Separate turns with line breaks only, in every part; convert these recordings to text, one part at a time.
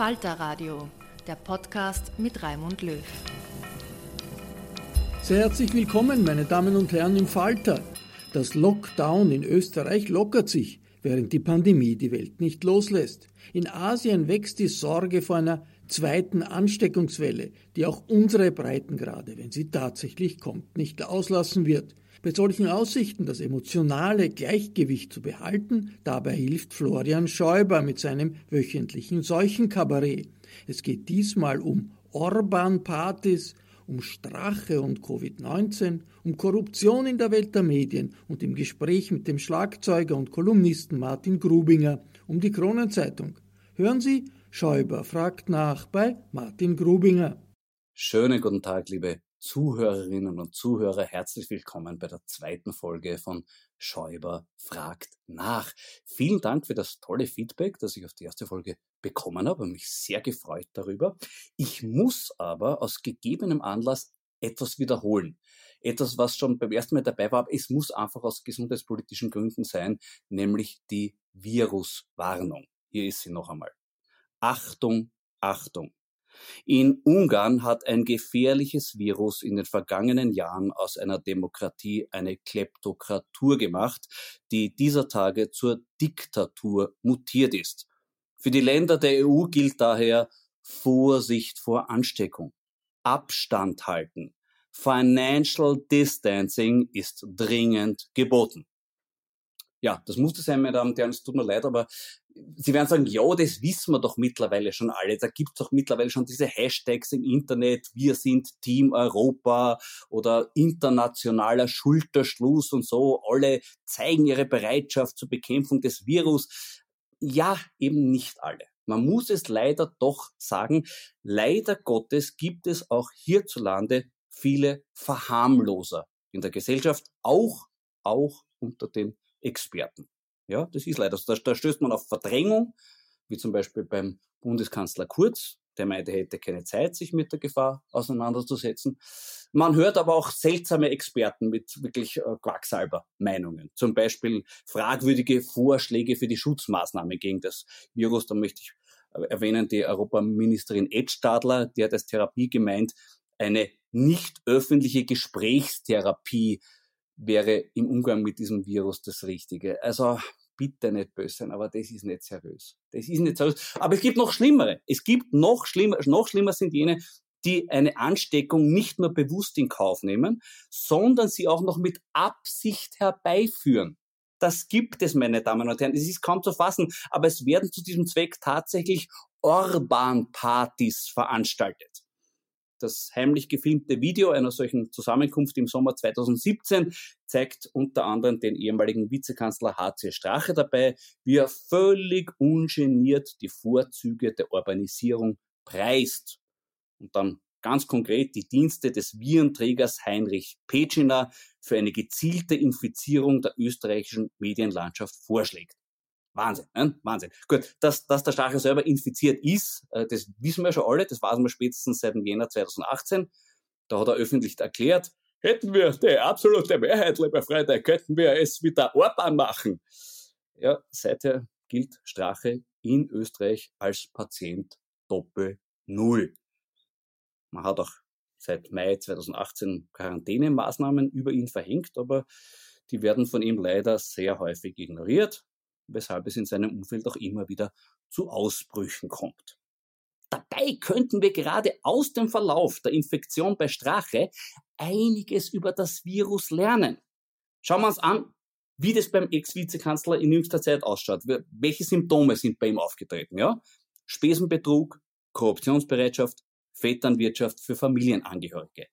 Falter Radio, der Podcast mit Raimund Löw.
Sehr herzlich willkommen, meine Damen und Herren im Falter. Das Lockdown in Österreich lockert sich, während die Pandemie die Welt nicht loslässt. In Asien wächst die Sorge vor einer zweiten Ansteckungswelle, die auch unsere Breitengrade, wenn sie tatsächlich kommt, nicht auslassen wird. Bei solchen Aussichten das emotionale Gleichgewicht zu behalten, dabei hilft Florian Schäuber mit seinem wöchentlichen Seuchenkabarett. Es geht diesmal um Orban-Partys, um Strache und Covid-19, um Korruption in der Welt der Medien und im Gespräch mit dem Schlagzeuger und Kolumnisten Martin Grubinger um die Kronenzeitung. Hören Sie, Schäuber fragt nach bei Martin Grubinger.
Schönen guten Tag, liebe Zuhörerinnen und Zuhörer, herzlich willkommen bei der zweiten Folge von Schäuber fragt nach. Vielen Dank für das tolle Feedback, das ich auf die erste Folge bekommen habe und mich sehr gefreut darüber. Ich muss aber aus gegebenem Anlass etwas wiederholen. Etwas, was schon beim ersten Mal dabei war, es muss einfach aus gesundheitspolitischen Gründen sein, nämlich die Viruswarnung. Hier ist sie noch einmal. Achtung, Achtung. In Ungarn hat ein gefährliches Virus in den vergangenen Jahren aus einer Demokratie eine Kleptokratur gemacht, die dieser Tage zur Diktatur mutiert ist. Für die Länder der EU gilt daher Vorsicht vor Ansteckung, Abstand halten, Financial Distancing ist dringend geboten ja, das musste sein, meine Damen und Herren, es tut mir leid, aber Sie werden sagen, ja, das wissen wir doch mittlerweile schon alle. Da gibt es doch mittlerweile schon diese Hashtags im Internet, wir sind Team Europa oder internationaler Schulterschluss und so. Alle zeigen ihre Bereitschaft zur Bekämpfung des Virus. Ja, eben nicht alle. Man muss es leider doch sagen, leider Gottes gibt es auch hierzulande viele Verharmloser in der Gesellschaft, auch, auch unter den Experten. Ja, das ist leider so. Da, da stößt man auf Verdrängung, wie zum Beispiel beim Bundeskanzler Kurz, der meinte, er hätte keine Zeit, sich mit der Gefahr auseinanderzusetzen. Man hört aber auch seltsame Experten mit wirklich äh, Quacksalber-Meinungen. Zum Beispiel fragwürdige Vorschläge für die Schutzmaßnahme gegen das Virus. Da möchte ich äh, erwähnen die Europaministerin Edstadler, die hat als Therapie gemeint, eine nicht öffentliche Gesprächstherapie wäre im Umgang mit diesem Virus das Richtige. Also bitte nicht böse sein, aber das ist nicht seriös. Das ist nicht seriös. Aber es gibt noch schlimmere. Es gibt noch schlimmer, noch schlimmer sind jene, die eine Ansteckung nicht nur bewusst in Kauf nehmen, sondern sie auch noch mit Absicht herbeiführen. Das gibt es, meine Damen und Herren. Es ist kaum zu fassen, aber es werden zu diesem Zweck tatsächlich Orban-Partys veranstaltet. Das heimlich gefilmte Video einer solchen Zusammenkunft im Sommer 2017 zeigt unter anderem den ehemaligen Vizekanzler HC Strache dabei, wie er völlig ungeniert die Vorzüge der Urbanisierung preist. Und dann ganz konkret die Dienste des Virenträgers Heinrich Petschiner für eine gezielte Infizierung der österreichischen Medienlandschaft vorschlägt. Wahnsinn, ne? Wahnsinn. Gut, dass, dass der Strache selber infiziert ist, äh, das wissen wir schon alle, das weiß man spätestens seit dem Jänner 2018. Da hat er öffentlich erklärt, hätten wir die absolute Mehrheit, liebe Freunde, könnten wir es mit der Orban machen. Ja, seither gilt Strache in Österreich als Patient Doppel Null. Man hat auch seit Mai 2018 Quarantänemaßnahmen über ihn verhängt, aber die werden von ihm leider sehr häufig ignoriert weshalb es in seinem Umfeld auch immer wieder zu Ausbrüchen kommt. Dabei könnten wir gerade aus dem Verlauf der Infektion bei Strache einiges über das Virus lernen. Schauen wir uns an, wie das beim Ex-Vizekanzler in jüngster Zeit ausschaut. Welche Symptome sind bei ihm aufgetreten? Ja? Spesenbetrug, Korruptionsbereitschaft, Vetternwirtschaft für Familienangehörige.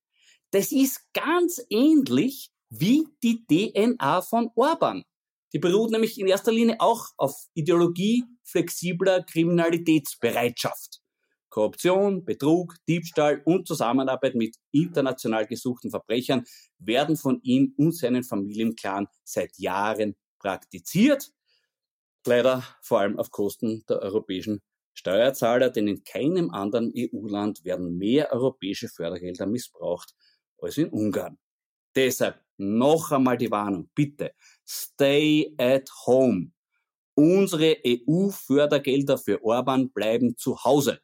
Das ist ganz ähnlich wie die DNA von Orban. Die beruht nämlich in erster Linie auch auf Ideologie flexibler Kriminalitätsbereitschaft. Korruption, Betrug, Diebstahl und Zusammenarbeit mit international gesuchten Verbrechern werden von ihm und seinen Familienclan seit Jahren praktiziert. Leider vor allem auf Kosten der europäischen Steuerzahler, denn in keinem anderen EU-Land werden mehr europäische Fördergelder missbraucht als in Ungarn. Deshalb noch einmal die Warnung, bitte, stay at home. Unsere EU-Fördergelder für Orban bleiben zu Hause.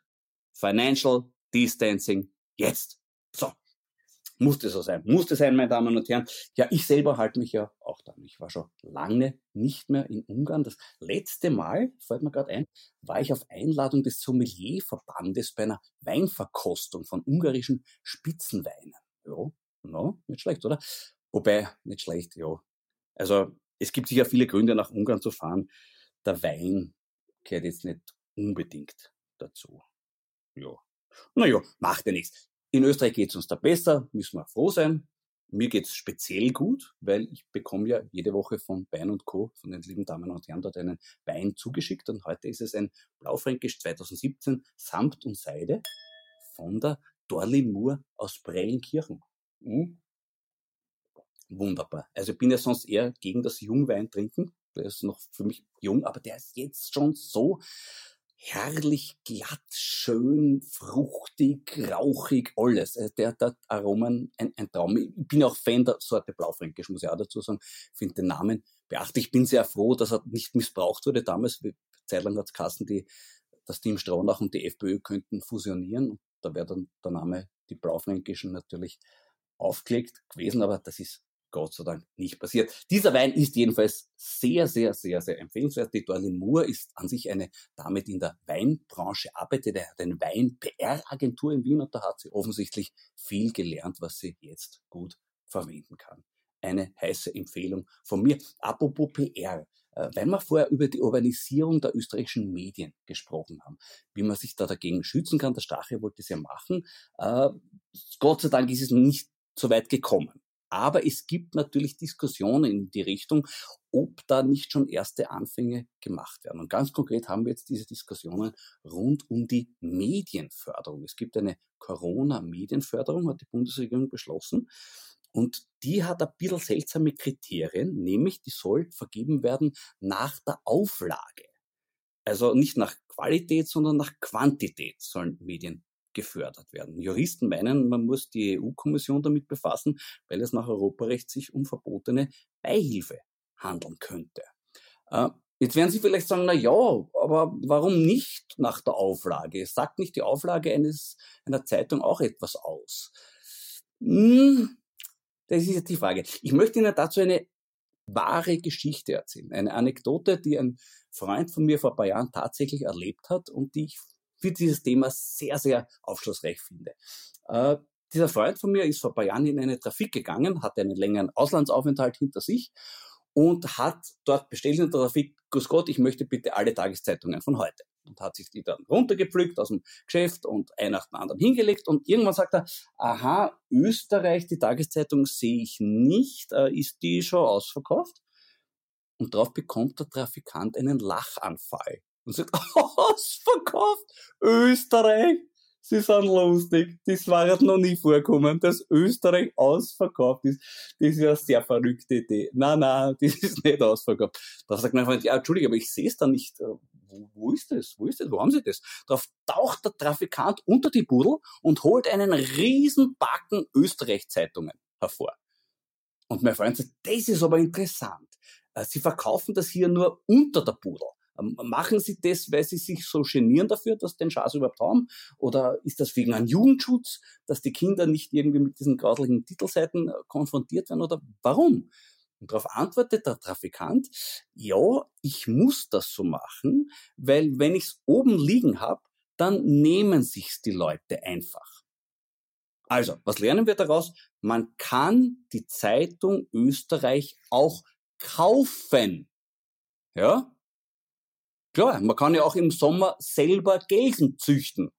Financial Distancing jetzt. So. Musste so sein. Musste sein, meine Damen und Herren. Ja, ich selber halte mich ja auch da. Ich war schon lange nicht mehr in Ungarn. Das letzte Mal, fällt mir gerade ein, war ich auf Einladung des Sommelierverbandes bei einer Weinverkostung von ungarischen Spitzenweinen. Ja, no, nicht schlecht, oder? Wobei, nicht schlecht, ja. Also, es gibt sicher viele Gründe, nach Ungarn zu fahren. Der Wein gehört jetzt nicht unbedingt dazu. Ja. Naja, macht ja nichts. In Österreich geht's uns da besser, müssen wir froh sein. Mir geht's speziell gut, weil ich bekomme ja jede Woche von Wein und Co., von den lieben Damen und Herren dort einen Wein zugeschickt und heute ist es ein Blaufränkisch 2017 Samt und Seide von der Dorli Moor aus Brellenkirchen. Hm? Wunderbar. Also ich bin ja sonst eher gegen das Jungwein trinken. Der ist noch für mich jung, aber der ist jetzt schon so herrlich glatt, schön, fruchtig, rauchig, alles. Also der hat Aromen ein, ein Traum. Ich bin auch Fan der Sorte Blaufränkisch, muss ich auch dazu sagen. Ich finde den Namen beachtlich. Ich bin sehr froh, dass er nicht missbraucht wurde damals. Zeitlang hat es Kassen, die das Team Stronach und die FPÖ könnten fusionieren. Da wäre dann der Name die Blaufränkischen natürlich aufgelegt gewesen, aber das ist Gott sei Dank nicht passiert. Dieser Wein ist jedenfalls sehr, sehr, sehr, sehr empfehlenswert. Die Dorlin Moore ist an sich eine Dame, die in der Weinbranche arbeitet. Er hat eine Wein-PR-Agentur in Wien und da hat sie offensichtlich viel gelernt, was sie jetzt gut verwenden kann. Eine heiße Empfehlung von mir. Apropos PR äh, weil wir vorher über die Urbanisierung der österreichischen Medien gesprochen haben, wie man sich da dagegen schützen kann. Der Strache wollte es ja machen. Äh, Gott sei Dank ist es nicht so weit gekommen. Aber es gibt natürlich Diskussionen in die Richtung, ob da nicht schon erste Anfänge gemacht werden. Und ganz konkret haben wir jetzt diese Diskussionen rund um die Medienförderung. Es gibt eine Corona-Medienförderung, hat die Bundesregierung beschlossen. Und die hat ein bisschen seltsame Kriterien, nämlich die soll vergeben werden nach der Auflage. Also nicht nach Qualität, sondern nach Quantität sollen Medien gefördert werden. Juristen meinen, man muss die EU-Kommission damit befassen, weil es nach Europarecht sich um verbotene Beihilfe handeln könnte. Äh, jetzt werden Sie vielleicht sagen, na ja, aber warum nicht nach der Auflage? Sagt nicht die Auflage eines, einer Zeitung auch etwas aus? Hm, das ist jetzt die Frage. Ich möchte Ihnen dazu eine wahre Geschichte erzählen. Eine Anekdote, die ein Freund von mir vor ein paar Jahren tatsächlich erlebt hat und die ich für dieses Thema sehr, sehr aufschlussreich finde. Äh, dieser Freund von mir ist vor ein paar Jahren in eine Trafik gegangen, hatte einen längeren Auslandsaufenthalt hinter sich und hat dort bestellt in der Trafik, Grüß Gott, ich möchte bitte alle Tageszeitungen von heute. Und hat sich die dann runtergepflückt aus dem Geschäft und ein nach dem anderen hingelegt und irgendwann sagt er, aha, Österreich, die Tageszeitung sehe ich nicht, äh, ist die schon ausverkauft? Und darauf bekommt der Trafikant einen Lachanfall und sagt, ausverkauft, Österreich, sie sind lustig. Das war noch nie vorkommen, dass Österreich ausverkauft ist. Das ist ja eine sehr verrückte Idee. Nein, nein, das ist nicht ausverkauft. Da sagt mein Freund, ja, Entschuldige, aber ich sehe es da nicht. Äh, wo, wo ist das? Wo ist das? Wo haben Sie das? Darauf taucht der Trafikant unter die Pudel und holt einen riesen Backen Österreich-Zeitungen hervor. Und mein Freund sagt, das ist aber interessant. Äh, sie verkaufen das hier nur unter der Pudel. Ähm, machen Sie das, weil Sie sich so genieren dafür, dass den Schaß überhaupt haben? Oder ist das wegen einem Jugendschutz, dass die Kinder nicht irgendwie mit diesen grauslichen Titelseiten äh, konfrontiert werden? Oder warum? Und darauf antwortet der Trafikant, ja, ich muss das so machen, weil wenn ich es oben liegen habe, dann nehmen sich's die Leute einfach. Also, was lernen wir daraus? Man kann die Zeitung Österreich auch kaufen. Ja? Klar, man kann ja auch im Sommer selber Gelsen züchten.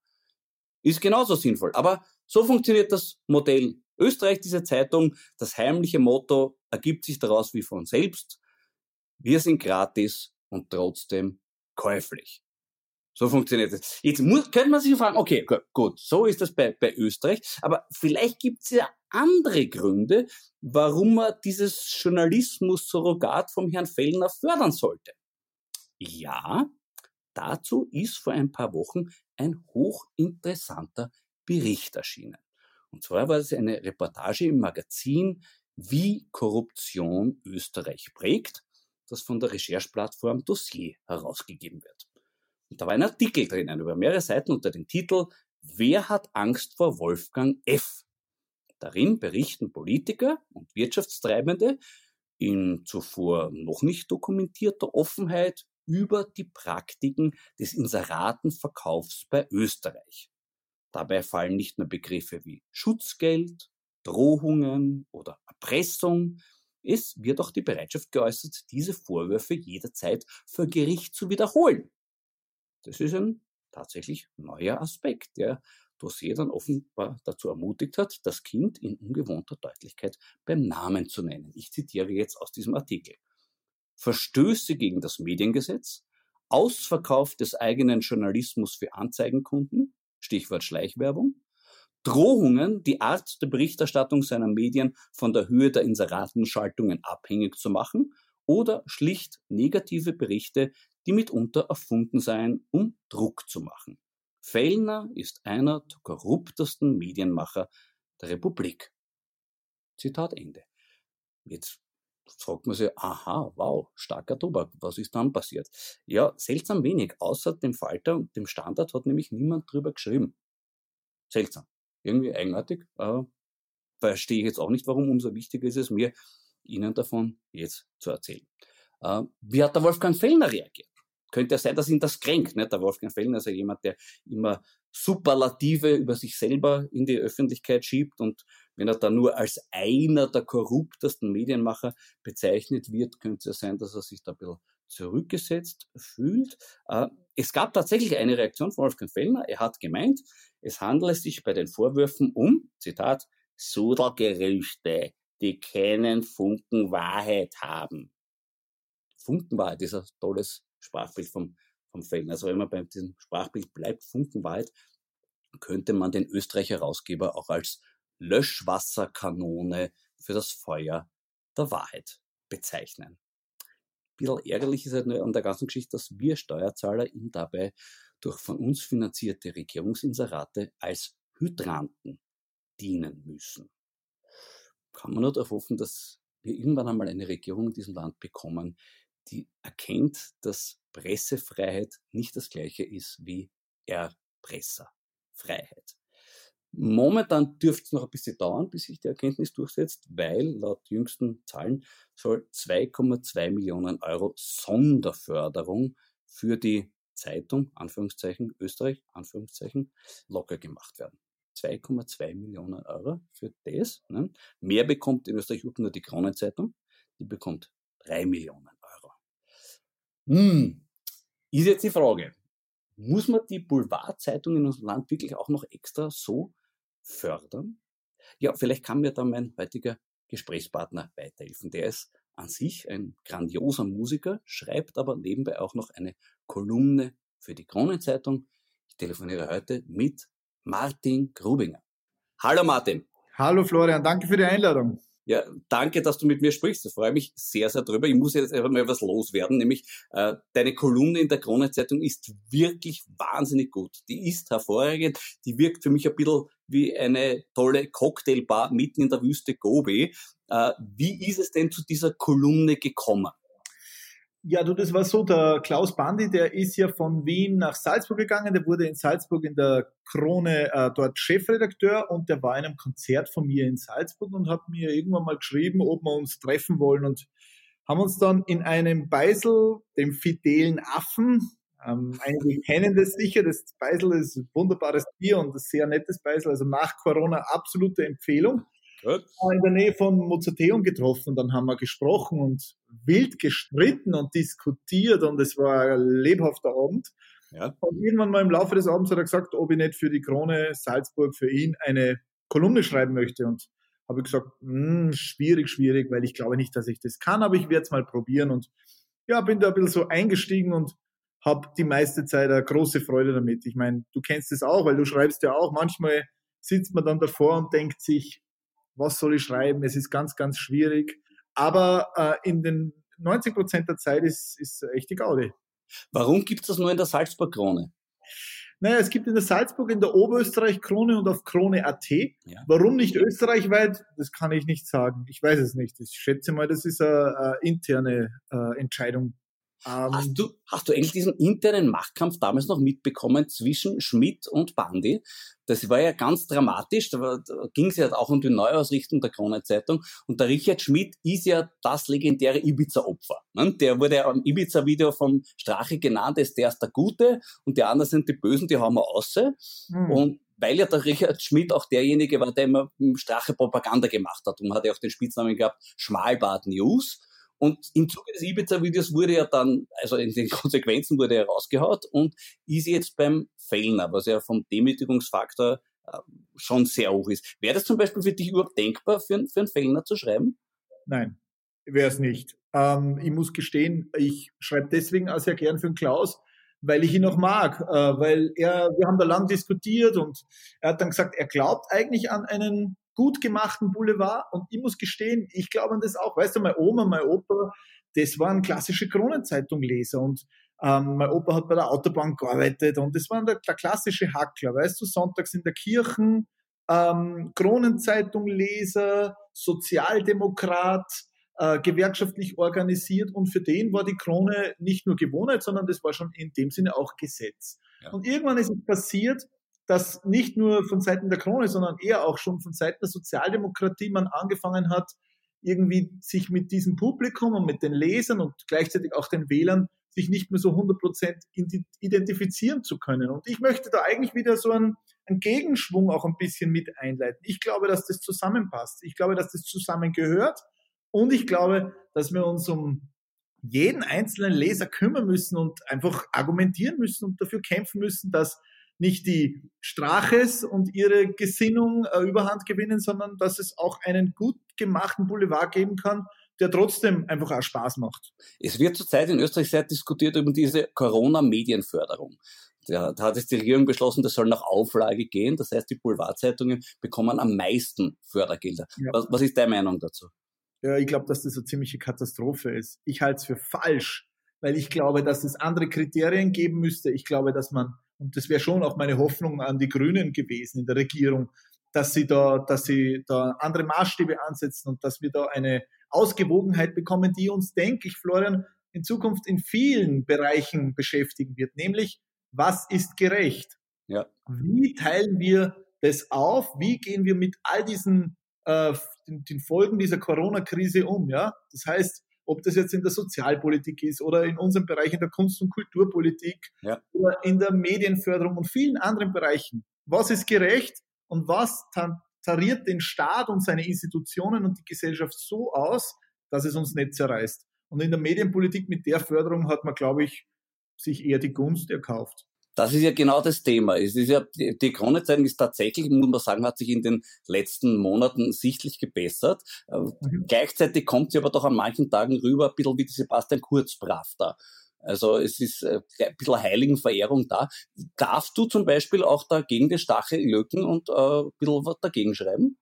Ist genauso sinnvoll. Aber so funktioniert das Modell Österreich, diese Zeitung. Das heimliche Motto ergibt sich daraus wie von selbst. Wir sind gratis und trotzdem käuflich. So funktioniert es. Jetzt muss, könnte man sich fragen, okay, gut, so ist das bei, bei Österreich, aber vielleicht gibt es ja andere Gründe, warum man dieses Journalismus-Surrogat vom Herrn Fellner fördern sollte. Ja, dazu ist vor ein paar Wochen ein hochinteressanter Bericht erschienen. Und zwar war es eine Reportage im Magazin Wie Korruption Österreich prägt, das von der Rechercheplattform Dossier herausgegeben wird. Und da war ein Artikel drinnen über mehrere Seiten unter dem Titel Wer hat Angst vor Wolfgang F? Darin berichten Politiker und Wirtschaftstreibende in zuvor noch nicht dokumentierter Offenheit über die Praktiken des Inseratenverkaufs bei Österreich. Dabei fallen nicht nur Begriffe wie Schutzgeld, Drohungen oder Erpressung, es wird auch die Bereitschaft geäußert, diese Vorwürfe jederzeit vor Gericht zu wiederholen. Das ist ein tatsächlich neuer Aspekt, der Dossier dann offenbar dazu ermutigt hat, das Kind in ungewohnter Deutlichkeit beim Namen zu nennen. Ich zitiere jetzt aus diesem Artikel. Verstöße gegen das Mediengesetz, Ausverkauf des eigenen Journalismus für Anzeigenkunden, Stichwort Schleichwerbung, Drohungen, die Art der Berichterstattung seiner Medien von der Höhe der Inseratenschaltungen abhängig zu machen oder schlicht negative Berichte, die mitunter erfunden seien, um Druck zu machen. Fellner ist einer der korruptesten Medienmacher der Republik. Zitat Ende. Jetzt fragt man sich, aha, wow, starker Tobak, was ist dann passiert? Ja, seltsam wenig, außer dem Falter und dem Standard hat nämlich niemand drüber geschrieben. Seltsam. Irgendwie eigenartig, aber verstehe ich jetzt auch nicht, warum. Umso wichtiger ist es mir, Ihnen davon jetzt zu erzählen. Äh, wie hat der Wolfgang Fellner reagiert? Könnte ja sein, dass ihn das kränkt. Ne? Der Wolfgang Fellner ist ja jemand, der immer Superlative über sich selber in die Öffentlichkeit schiebt und wenn er da nur als einer der korruptesten Medienmacher bezeichnet wird, könnte es ja sein, dass er sich da ein bisschen zurückgesetzt fühlt. Äh, es gab tatsächlich eine Reaktion von Wolfgang Fellner. Er hat gemeint, es handele sich bei den Vorwürfen um, Zitat, Sudelgerüchte, die keinen Funken Wahrheit haben. Funkenwahrheit ist ein tolles Sprachbild vom, vom Fellner. Also wenn man bei diesem Sprachbild bleibt, Funkenwahrheit, könnte man den Österreicher Herausgeber auch als Löschwasserkanone für das Feuer der Wahrheit bezeichnen. Ein bisschen ärgerlich ist halt nur an der ganzen Geschichte, dass wir Steuerzahler ihm dabei durch von uns finanzierte Regierungsinserate als Hydranten dienen müssen. Kann man nur darauf hoffen, dass wir irgendwann einmal eine Regierung in diesem Land bekommen, die erkennt, dass Pressefreiheit nicht das gleiche ist wie Erpresserfreiheit. Momentan dürfte es noch ein bisschen dauern, bis sich die Erkenntnis durchsetzt, weil laut jüngsten Zahlen soll 2,2 Millionen Euro Sonderförderung für die Zeitung, Anführungszeichen, Österreich, Anführungszeichen, locker gemacht werden. 2,2 Millionen Euro für das. Ne? Mehr bekommt in Österreich nur die Kronenzeitung, die bekommt 3 Millionen Euro. Hm. Ist jetzt die Frage, muss man die Boulevardzeitung in unserem Land wirklich auch noch extra so fördern? Ja, vielleicht kann mir da mein heutiger Gesprächspartner weiterhelfen. Der ist an sich ein grandioser Musiker, schreibt aber nebenbei auch noch eine Kolumne für die Kronenzeitung. Ich telefoniere heute mit Martin Grubinger. Hallo Martin.
Hallo Florian, danke für die Einladung.
Ja, danke, dass du mit mir sprichst. Ich freue mich sehr, sehr drüber. Ich muss jetzt einfach mal was loswerden, nämlich äh, deine Kolumne in der Kronenzeitung ist wirklich wahnsinnig gut. Die ist hervorragend. Die wirkt für mich ein bisschen wie eine tolle Cocktailbar mitten in der Wüste Gobi. Äh, wie ist es denn zu dieser Kolumne gekommen?
Ja, du, das war so, der Klaus Bandi, der ist ja von Wien nach Salzburg gegangen, der wurde in Salzburg in der Krone äh, dort Chefredakteur und der war in einem Konzert von mir in Salzburg und hat mir irgendwann mal geschrieben, ob wir uns treffen wollen und haben uns dann in einem Beisel, dem fidelen Affen, ähm, einige kennen das sicher, das Beisel ist ein wunderbares Bier und ein sehr nettes Beisel, also nach Corona absolute Empfehlung. Gut. In der Nähe von Mozarteum getroffen dann haben wir gesprochen und wild gestritten und diskutiert und es war ein lebhafter Abend. Ja. Und irgendwann mal im Laufe des Abends hat er gesagt, ob ich nicht für die Krone Salzburg für ihn eine Kolumne schreiben möchte. Und habe ich gesagt, hm, schwierig, schwierig, weil ich glaube nicht, dass ich das kann, aber ich werde es mal probieren. Und ja, bin da ein bisschen so eingestiegen und habe die meiste Zeit eine große Freude damit. Ich meine, du kennst es auch, weil du schreibst ja auch. Manchmal sitzt man dann davor und denkt sich, was soll ich schreiben? Es ist ganz, ganz schwierig. Aber äh, in den 90 Prozent der Zeit ist, ist echt die Gaudi.
Warum gibt es das nur in der Salzburg-Krone?
Naja, es gibt in der Salzburg, in der Oberösterreich-Krone und auf Krone.at. Ja. Warum nicht österreichweit? Das kann ich nicht sagen. Ich weiß es nicht. Ich schätze mal, das ist eine, eine interne äh, Entscheidung
hast, ähm, du, hast du eigentlich diesen internen Machtkampf damals noch mitbekommen zwischen Schmidt und Bandi? Das war ja ganz dramatisch. Da, ging es ja auch um die Neuausrichtung der Kronenzeitung. Und der Richard Schmidt ist ja das legendäre Ibiza-Opfer. Ne? Der wurde ja im Ibiza-Video vom Strache genannt, ist der ist der Gute und die anderen sind die Bösen, die haben wir außer. Hm. Und weil ja der Richard Schmidt auch derjenige war, der immer Strache Propaganda gemacht hat. Und hat ja auch den Spitznamen gehabt, Schmalbart News. Und im Zuge des Ibiza-Videos wurde ja dann, also in den Konsequenzen wurde er rausgehaut und ist jetzt beim Fellner, was ja vom Demütigungsfaktor äh, schon sehr hoch ist. Wäre das zum Beispiel für dich überhaupt denkbar, für, für einen Fellner zu schreiben?
Nein, wäre es nicht. Ähm, ich muss gestehen, ich schreibe deswegen auch sehr gern für den Klaus, weil ich ihn auch mag, äh, weil er, wir haben da lang diskutiert und er hat dann gesagt, er glaubt eigentlich an einen gut gemachten Boulevard. Und ich muss gestehen, ich glaube an das auch. Weißt du, meine Oma, mein Opa, das waren klassische Kronenzeitung-Leser. Und ähm, mein Opa hat bei der Autobahn gearbeitet und das war der, der klassische Hackler. Weißt du, sonntags in der Kirche, ähm, Kronenzeitung-Leser, Sozialdemokrat, äh, gewerkschaftlich organisiert und für den war die Krone nicht nur Gewohnheit, sondern das war schon in dem Sinne auch Gesetz. Ja. Und irgendwann ist es passiert, dass nicht nur von Seiten der Krone, sondern eher auch schon von Seiten der Sozialdemokratie man angefangen hat, irgendwie sich mit diesem Publikum und mit den Lesern und gleichzeitig auch den Wählern sich nicht mehr so 100% identifizieren zu können. Und ich möchte da eigentlich wieder so einen, einen Gegenschwung auch ein bisschen mit einleiten. Ich glaube, dass das zusammenpasst. Ich glaube, dass das zusammengehört. Und ich glaube, dass wir uns um jeden einzelnen Leser kümmern müssen und einfach argumentieren müssen und dafür kämpfen müssen, dass nicht die Straches und ihre Gesinnung äh, überhand gewinnen, sondern dass es auch einen gut gemachten Boulevard geben kann, der trotzdem einfach auch Spaß macht.
Es wird zurzeit in Österreich sehr diskutiert über diese Corona-Medienförderung. Da, da hat jetzt die Regierung beschlossen, das soll nach Auflage gehen. Das heißt, die Boulevardzeitungen bekommen am meisten Fördergelder. Ja. Was, was ist deine Meinung dazu?
Ja, ich glaube, dass das eine ziemliche Katastrophe ist. Ich halte es für falsch, weil ich glaube, dass es andere Kriterien geben müsste. Ich glaube, dass man und das wäre schon auch meine Hoffnung an die Grünen gewesen in der Regierung, dass sie da, dass sie da andere Maßstäbe ansetzen und dass wir da eine Ausgewogenheit bekommen, die uns, denke ich, Florian, in Zukunft in vielen Bereichen beschäftigen wird, nämlich was ist gerecht? Ja. Wie teilen wir das auf? Wie gehen wir mit all diesen äh, den, den Folgen dieser Corona-Krise um? Ja, das heißt, ob das jetzt in der Sozialpolitik ist oder in unserem Bereich in der Kunst- und Kulturpolitik ja. oder in der Medienförderung und vielen anderen Bereichen. Was ist gerecht und was tariert den Staat und seine Institutionen und die Gesellschaft so aus, dass es uns nicht zerreißt? Und in der Medienpolitik mit der Förderung hat man, glaube ich, sich eher die Gunst erkauft.
Das ist ja genau das Thema. Es ist ja, die Kronezeitung ist tatsächlich, muss man sagen, hat sich in den letzten Monaten sichtlich gebessert. Äh, mhm. Gleichzeitig kommt sie aber doch an manchen Tagen rüber, ein bisschen wie die Sebastian Kurz brav da. Also es ist äh, ein bisschen Heiligenverehrung da. Darfst du zum Beispiel auch dagegen den Stachel löken und äh, ein bisschen was dagegen schreiben?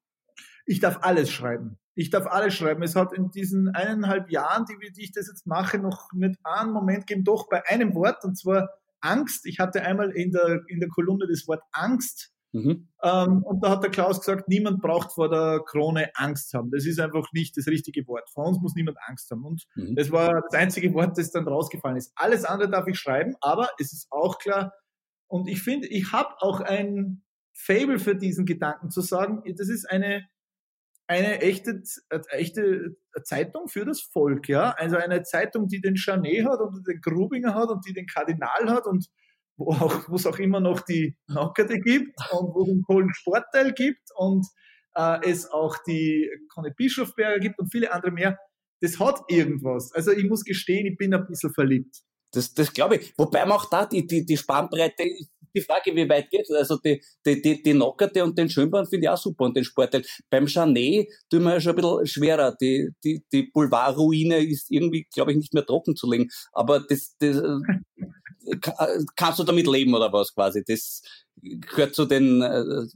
Ich darf alles schreiben. Ich darf alles schreiben. Es hat in diesen eineinhalb Jahren, die, die ich das jetzt mache, noch nicht einen Moment gegeben, doch bei einem Wort, und zwar Angst. Ich hatte einmal in der, in der Kolumne das Wort Angst. Mhm. Ähm, und da hat der Klaus gesagt, niemand braucht vor der Krone Angst haben. Das ist einfach nicht das richtige Wort. Vor uns muss niemand Angst haben. Und mhm. das war das einzige Wort, das dann rausgefallen ist. Alles andere darf ich schreiben, aber es ist auch klar, und ich finde, ich habe auch ein Fable für diesen Gedanken zu sagen, das ist eine eine echte, echte Zeitung für das Volk, ja. Also eine Zeitung, die den Chanet hat und den Grubinger hat und die den Kardinal hat und wo auch, wo es auch immer noch die Nockerte gibt und wo es den Polen Sportteil gibt und äh, es auch die Conny Bischofberger gibt und viele andere mehr. Das hat irgendwas. Also ich muss gestehen, ich bin ein bisschen verliebt.
Das, das glaube ich. Wobei man auch da die, die, die Spannbreite die Frage, wie weit geht Also die, die, die, die Nockerte und den Schönborn finde ich auch super und den Sportteil. Beim Chanet tun wir ja schon ein bisschen schwerer. Die, die, die Boulevardruine ist irgendwie, glaube ich, nicht mehr trocken zu legen. Aber das, das kannst du damit leben oder was quasi? Das gehört zu den äh,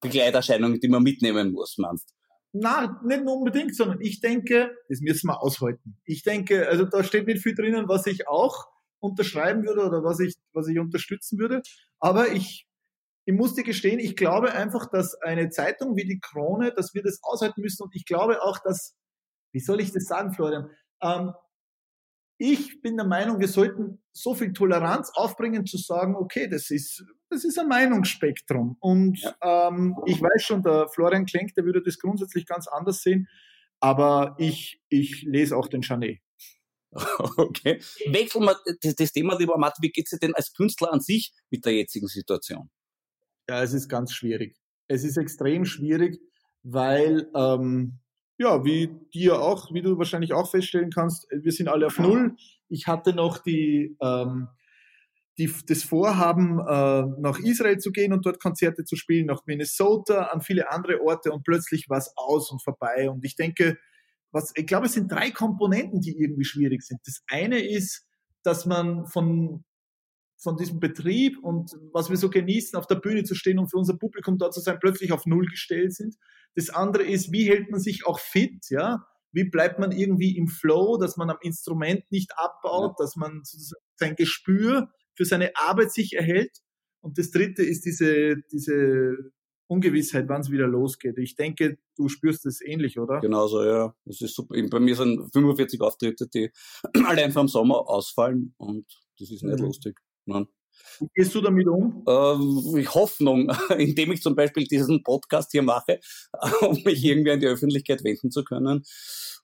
Begleiterscheinungen, die man mitnehmen muss, meinst
na, nicht nur unbedingt, sondern ich denke, das müssen wir aushalten. Ich denke, also da steht nicht viel drinnen, was ich auch unterschreiben würde oder was ich, was ich unterstützen würde. Aber ich, ich muss dir gestehen, ich glaube einfach, dass eine Zeitung wie die Krone, dass wir das aushalten müssen. Und ich glaube auch, dass, wie soll ich das sagen, Florian? Ähm, ich bin der Meinung, wir sollten so viel Toleranz aufbringen, zu sagen, okay, das ist, das ist ein Meinungsspektrum. Und ja. ähm, ich weiß schon, der Florian Klenk, der würde das grundsätzlich ganz anders sehen. Aber ich, ich lese auch den Chanet.
Okay. Wechseln wir das Thema, lieber Matt, wie geht's dir denn als Künstler an sich mit der jetzigen Situation?
Ja, es ist ganz schwierig. Es ist extrem schwierig, weil, ähm, ja, wie dir auch, wie du wahrscheinlich auch feststellen kannst, wir sind alle auf Null. Ich hatte noch die, ähm, die, das Vorhaben, äh, nach Israel zu gehen und dort Konzerte zu spielen, nach Minnesota, an viele andere Orte und plötzlich war es aus und vorbei. Und ich denke, was, ich glaube, es sind drei Komponenten, die irgendwie schwierig sind. Das eine ist, dass man von, von diesem Betrieb und was wir so genießen, auf der Bühne zu stehen und für unser Publikum dort zu sein, plötzlich auf Null gestellt sind. Das andere ist, wie hält man sich auch fit, ja? Wie bleibt man irgendwie im Flow, dass man am Instrument nicht abbaut, ja. dass man sein Gespür für seine Arbeit sich erhält. Und das dritte ist diese, diese Ungewissheit, wann es wieder losgeht. Ich denke, du spürst es ähnlich, oder?
Genauso, ja. Es ist super. Bei mir sind 45 Auftritte, die alle einfach im Sommer ausfallen und das ist nicht mhm. lustig. Nein.
Wie gehst du damit um?
Äh, Hoffnung, indem ich zum Beispiel diesen Podcast hier mache, um mich irgendwie an die Öffentlichkeit wenden zu können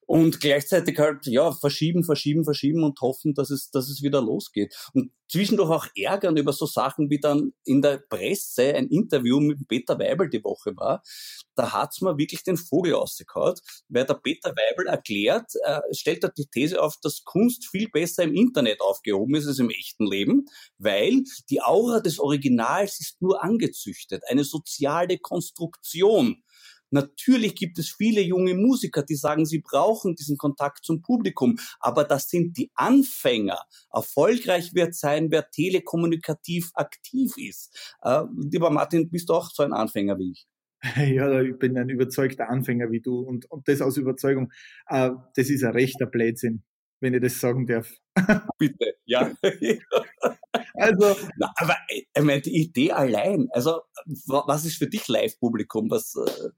und gleichzeitig halt, ja, verschieben, verschieben, verschieben und hoffen, dass es, dass es wieder losgeht. Und zwischendurch auch ärgern über so Sachen, wie dann in der Presse ein Interview mit Peter Weibel die Woche war. Da hat's mir wirklich den Vogel ausgekaut, weil der Peter Weibel erklärt, äh, stellt er die These auf, dass Kunst viel besser im Internet aufgehoben ist als im echten Leben, weil die Aura des Originals ist nur angezüchtet, eine soziale Konstruktion. Natürlich gibt es viele junge Musiker, die sagen, sie brauchen diesen Kontakt zum Publikum, aber das sind die Anfänger. Erfolgreich wird sein, wer telekommunikativ aktiv ist. Äh, lieber Martin, bist du auch so ein Anfänger wie ich?
Ja, ich bin ein überzeugter Anfänger wie du und, und das aus Überzeugung. Äh, das ist ein rechter Blödsinn, wenn ich das sagen darf.
Bitte, ja. Also, Na, aber ich meine, die Idee allein, also was ist für dich Live-Publikum? Was äh,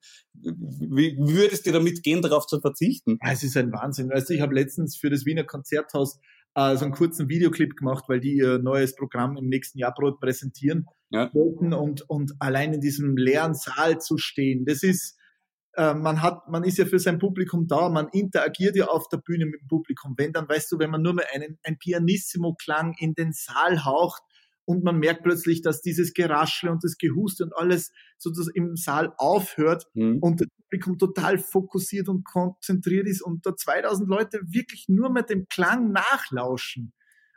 wie würdest du damit gehen, darauf zu verzichten?
Es ist ein Wahnsinn. Also ich habe letztens für das Wiener Konzerthaus äh, so einen kurzen Videoclip gemacht, weil die ihr neues Programm im nächsten Jahr präsentieren ja. wollten und, und allein in diesem leeren Saal zu stehen, das ist äh, man hat, man ist ja für sein Publikum da, man interagiert ja auf der Bühne mit dem Publikum. Wenn dann, weißt du, wenn man nur mal einen, ein Pianissimo-Klang in den Saal haucht und man merkt plötzlich, dass dieses Geraschel und das Gehuste und alles sozusagen im Saal aufhört mhm. und das Publikum total fokussiert und konzentriert ist und da 2000 Leute wirklich nur mit dem Klang nachlauschen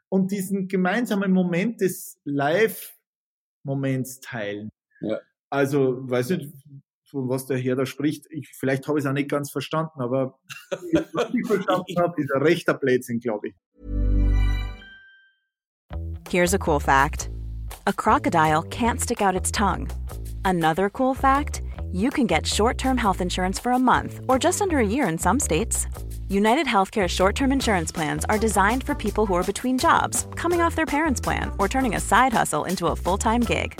und diesen gemeinsamen Moment des Live-Moments teilen. Ja. Also, weiß nicht, von was der Herr da spricht. Ich, vielleicht habe ich es auch nicht ganz verstanden, aber was ich verstanden habe, ist ein rechter Blödsinn, glaube ich.
Here's a cool fact. A crocodile can't stick out its tongue. Another cool fact, you can get short-term health insurance for a month or just under a year in some states. United Healthcare short term insurance plans are designed for people who are between jobs, coming off their parents' plan, or turning a side hustle into a full time gig.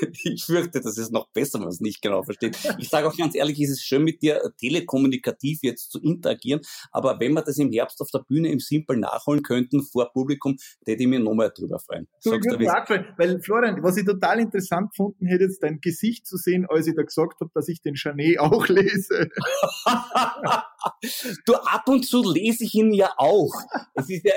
ich fürchte, das ist noch besser, wenn man es nicht genau versteht. Ich sage auch ganz ehrlich, es ist schön mit dir telekommunikativ jetzt zu interagieren, aber wenn wir das im Herbst auf der Bühne im Simpel nachholen könnten vor Publikum, hätte ich mir nochmal drüber freuen.
Ich würde weil Florian, was ich total interessant gefunden hätte, jetzt dein Gesicht zu sehen, als ich da gesagt habe, dass ich den Chanet auch lese.
du, ab und zu lese ich ihn ja auch. Es ist ja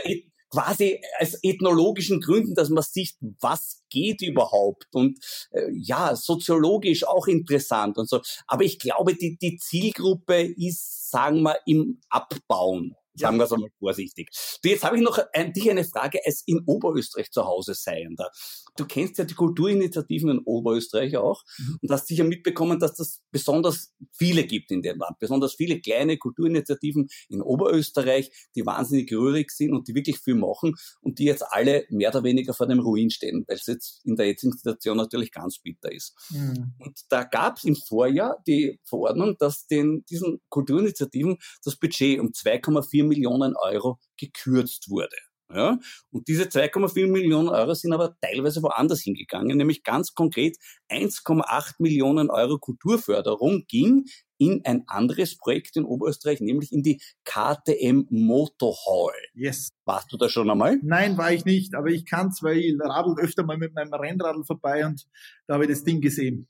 quasi aus ethnologischen Gründen, dass man sieht, was geht überhaupt und äh, ja, soziologisch auch interessant und so. Aber ich glaube, die, die Zielgruppe ist, sagen wir, im Abbauen. Sagen wir es einmal vorsichtig. Du, jetzt habe ich noch an dich eine Frage als in Oberösterreich zu Hause seiender. Du kennst ja die Kulturinitiativen in Oberösterreich auch mhm. und hast sicher mitbekommen, dass das besonders viele gibt in dem Land. Besonders viele kleine Kulturinitiativen in Oberösterreich, die wahnsinnig rührig sind und die wirklich viel machen und die jetzt alle mehr oder weniger vor dem Ruin stehen, weil es jetzt in der jetzigen Situation natürlich ganz bitter ist. Mhm. Und da gab es im Vorjahr die Verordnung, dass den, diesen Kulturinitiativen das Budget um 2,4 Millionen Euro gekürzt wurde. Ja? Und diese 2,4 Millionen Euro sind aber teilweise woanders hingegangen, nämlich ganz konkret 1,8 Millionen Euro Kulturförderung ging in ein anderes Projekt in Oberösterreich, nämlich in die KTM Motorhall.
Yes.
Warst du da schon einmal?
Nein, war ich nicht, aber ich kann weil ich radel öfter mal mit meinem Rennradl vorbei und da habe ich das Ding gesehen.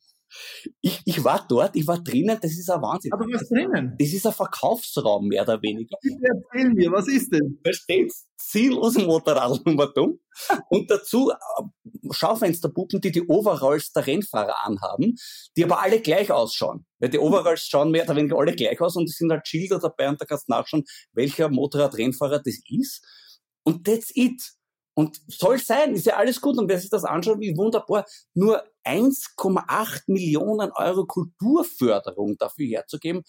Ich, ich war dort, ich war drinnen, das ist ein Wahnsinn.
Aber was drinnen?
Das ist ein Verkaufsraum, mehr oder weniger.
Bitte erzähl mir, was ist denn?
Da steht ziellos Motorrad dumm. Und dazu äh, Schaufensterpuppen, die die Overalls der Rennfahrer anhaben, die aber alle gleich ausschauen. Weil die Overalls schauen mehr oder weniger alle gleich aus und es sind halt Schilder dabei und da kannst du nachschauen, welcher Motorradrennfahrer das ist. Und that's it. Und soll sein, ist ja alles gut. Und wer sich das anschaut, wie wunderbar, nur 1,8 Millionen Euro Kulturförderung dafür herzugeben,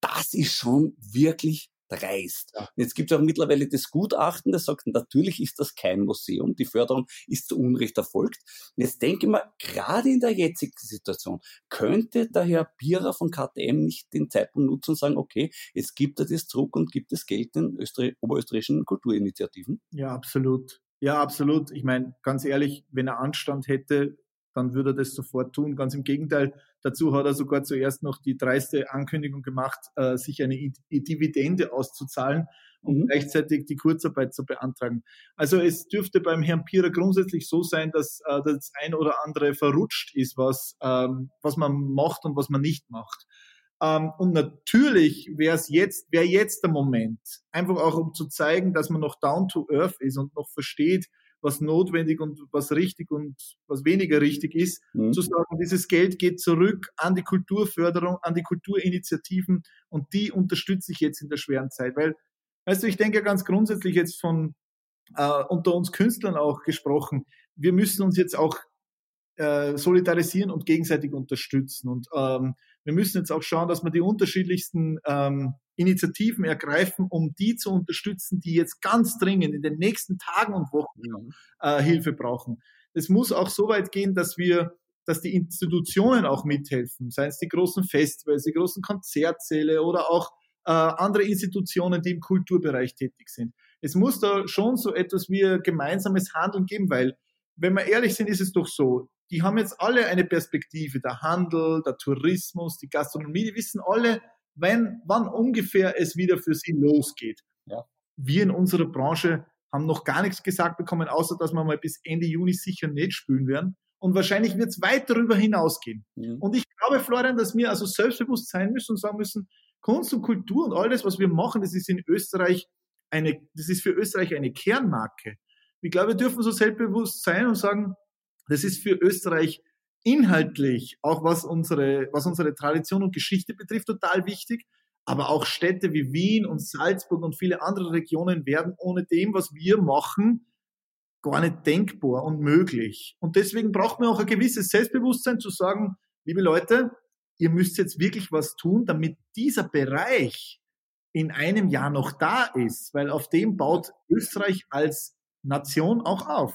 das ist schon wirklich dreist. Ja. Jetzt gibt es auch mittlerweile das Gutachten, das sagt, natürlich ist das kein Museum, die Förderung ist zu Unrecht erfolgt. Und jetzt denke ich mal, gerade in der jetzigen Situation könnte der Herr Bierer von KTM nicht den Zeitpunkt nutzen und sagen, okay, jetzt gibt er das zurück und gibt das Geld den Öster oberösterreichischen Kulturinitiativen?
Ja, absolut. Ja, absolut. Ich meine, ganz ehrlich, wenn er Anstand hätte, dann würde er das sofort tun. Ganz im Gegenteil, dazu hat er sogar zuerst noch die dreiste Ankündigung gemacht, äh, sich eine I Dividende auszuzahlen und mhm. gleichzeitig die Kurzarbeit zu beantragen. Also es dürfte beim Herrn Pierer grundsätzlich so sein, dass äh, das ein oder andere verrutscht ist, was, ähm, was man macht und was man nicht macht. Ähm, und natürlich wäre es jetzt, wäre jetzt der Moment, einfach auch um zu zeigen, dass man noch down to earth ist und noch versteht, was notwendig und was richtig und was weniger richtig ist, mhm. zu sagen, dieses Geld geht zurück an die Kulturförderung, an die Kulturinitiativen und die unterstütze ich jetzt in der schweren Zeit. Weil, weißt du, ich denke ganz grundsätzlich jetzt von äh, unter uns Künstlern auch gesprochen, wir müssen uns jetzt auch äh, solidarisieren und gegenseitig unterstützen. Und ähm, wir müssen jetzt auch schauen, dass wir die unterschiedlichsten ähm, Initiativen ergreifen, um die zu unterstützen, die jetzt ganz dringend in den nächsten Tagen und Wochen äh, Hilfe brauchen. Es muss auch so weit gehen, dass wir dass die Institutionen auch mithelfen, seien es die großen Festivals, die großen Konzertsäle oder auch äh, andere Institutionen, die im Kulturbereich tätig sind. Es muss da schon so etwas wie gemeinsames Handeln geben, weil, wenn wir ehrlich sind, ist es doch so, die haben jetzt alle eine Perspektive, der Handel, der Tourismus, die Gastronomie, die wissen alle, wenn, wann ungefähr es wieder für sie losgeht.
Ja.
Wir in unserer Branche haben noch gar nichts gesagt bekommen, außer dass wir mal bis Ende Juni sicher nicht spielen werden. Und wahrscheinlich wird es weit darüber hinausgehen.
Mhm.
Und ich glaube, Florian, dass wir also selbstbewusst sein müssen und sagen müssen, Kunst und Kultur und all das, was wir machen, das ist in Österreich eine, das ist für Österreich eine Kernmarke. Ich glaube, wir dürfen so selbstbewusst sein und sagen, das ist für Österreich inhaltlich, auch was unsere, was unsere Tradition und Geschichte betrifft, total wichtig. Aber auch Städte wie Wien und Salzburg und viele andere Regionen werden ohne dem, was wir machen, gar nicht denkbar und möglich. Und deswegen braucht man auch ein gewisses Selbstbewusstsein zu sagen, liebe Leute, ihr müsst jetzt wirklich was tun, damit dieser Bereich in einem Jahr noch da ist, weil auf dem baut Österreich als Nation auch auf.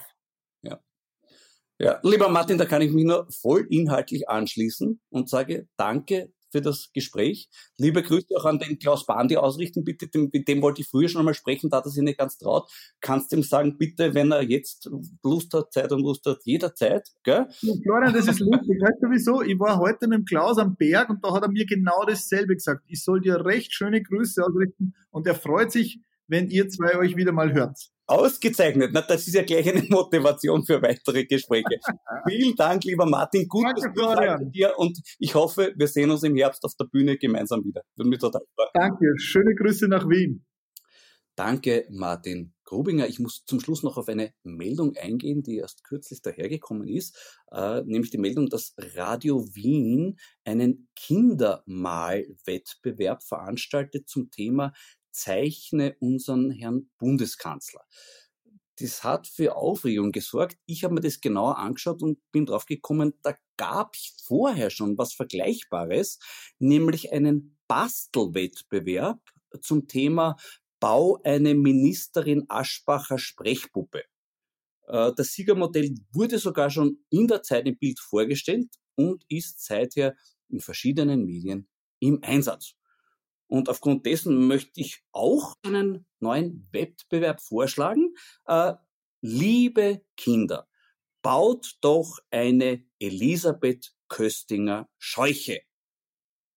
Ja. Lieber Martin, da kann ich mich nur voll inhaltlich anschließen und sage danke für das Gespräch. Liebe Grüße auch an den Klaus Bandi ausrichten, bitte, dem, mit dem wollte ich früher schon einmal sprechen, da hat er sich nicht ganz traut. Kannst ihm sagen, bitte, wenn er jetzt Lust hat, Zeit und Lust hat, jederzeit, gell?
Ja, Florian, das ist lustig. Weißt du wieso? Ich war heute mit dem Klaus am Berg und da hat er mir genau dasselbe gesagt. Ich soll dir recht schöne Grüße ausrichten und er freut sich, wenn ihr zwei euch wieder mal hört.
Ausgezeichnet. Na, das ist ja gleich eine Motivation für weitere Gespräche. Vielen Dank, lieber Martin. Gutes
Danke, Florian.
dir und ich hoffe, wir sehen uns im Herbst auf der Bühne gemeinsam wieder. Würde mich total freuen.
Danke. Schöne Grüße nach Wien.
Danke, Martin Grubinger. Ich muss zum Schluss noch auf eine Meldung eingehen, die erst kürzlich dahergekommen ist, äh, nämlich die Meldung, dass Radio Wien einen Kindermalwettbewerb veranstaltet zum Thema Zeichne unseren Herrn Bundeskanzler. Das hat für Aufregung gesorgt. Ich habe mir das genauer angeschaut und bin drauf gekommen, da gab es vorher schon was Vergleichbares, nämlich einen Bastelwettbewerb zum Thema Bau eine Ministerin Aschbacher Sprechpuppe. Äh, Das Siegermodell wurde sogar schon in der Zeit im Bild vorgestellt und ist seither in verschiedenen Medien im Einsatz. Und aufgrund dessen möchte ich auch einen neuen Wettbewerb vorschlagen. Äh, liebe Kinder, baut doch eine Elisabeth Köstinger Scheuche.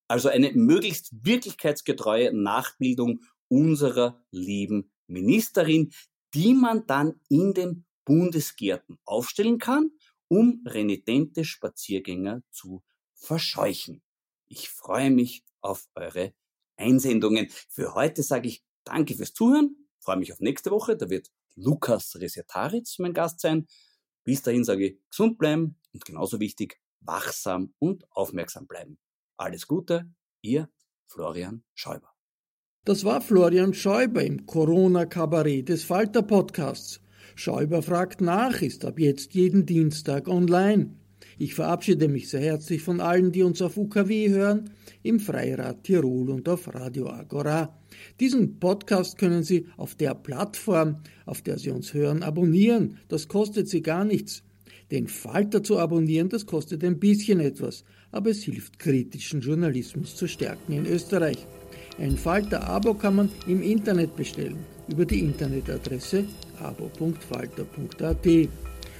Also eine möglichst wirklichkeitsgetreue Nachbildung unserer lieben Ministerin, die man dann in den Bundesgärten aufstellen kann, um renitente Spaziergänger zu verscheuchen. Ich freue mich auf eure Einsendungen. Für heute sage ich danke fürs Zuhören, freue mich auf nächste Woche, da wird Lukas Resetaritz mein Gast sein. Bis dahin sage ich gesund bleiben und genauso wichtig, wachsam und aufmerksam bleiben. Alles Gute, ihr Florian Schäuber.
Das war Florian Schäuber im Corona-Kabarett des Falter-Podcasts. Schäuber fragt nach ist ab jetzt jeden Dienstag online. Ich verabschiede mich sehr herzlich von allen, die uns auf UKW hören, im Freirad Tirol und auf Radio Agora. Diesen Podcast können Sie auf der Plattform, auf der Sie uns hören, abonnieren. Das kostet Sie gar nichts. Den Falter zu abonnieren, das kostet ein bisschen etwas, aber es hilft, kritischen Journalismus zu stärken in Österreich. Ein Falter-Abo kann man im Internet bestellen, über die Internetadresse abo.falter.at.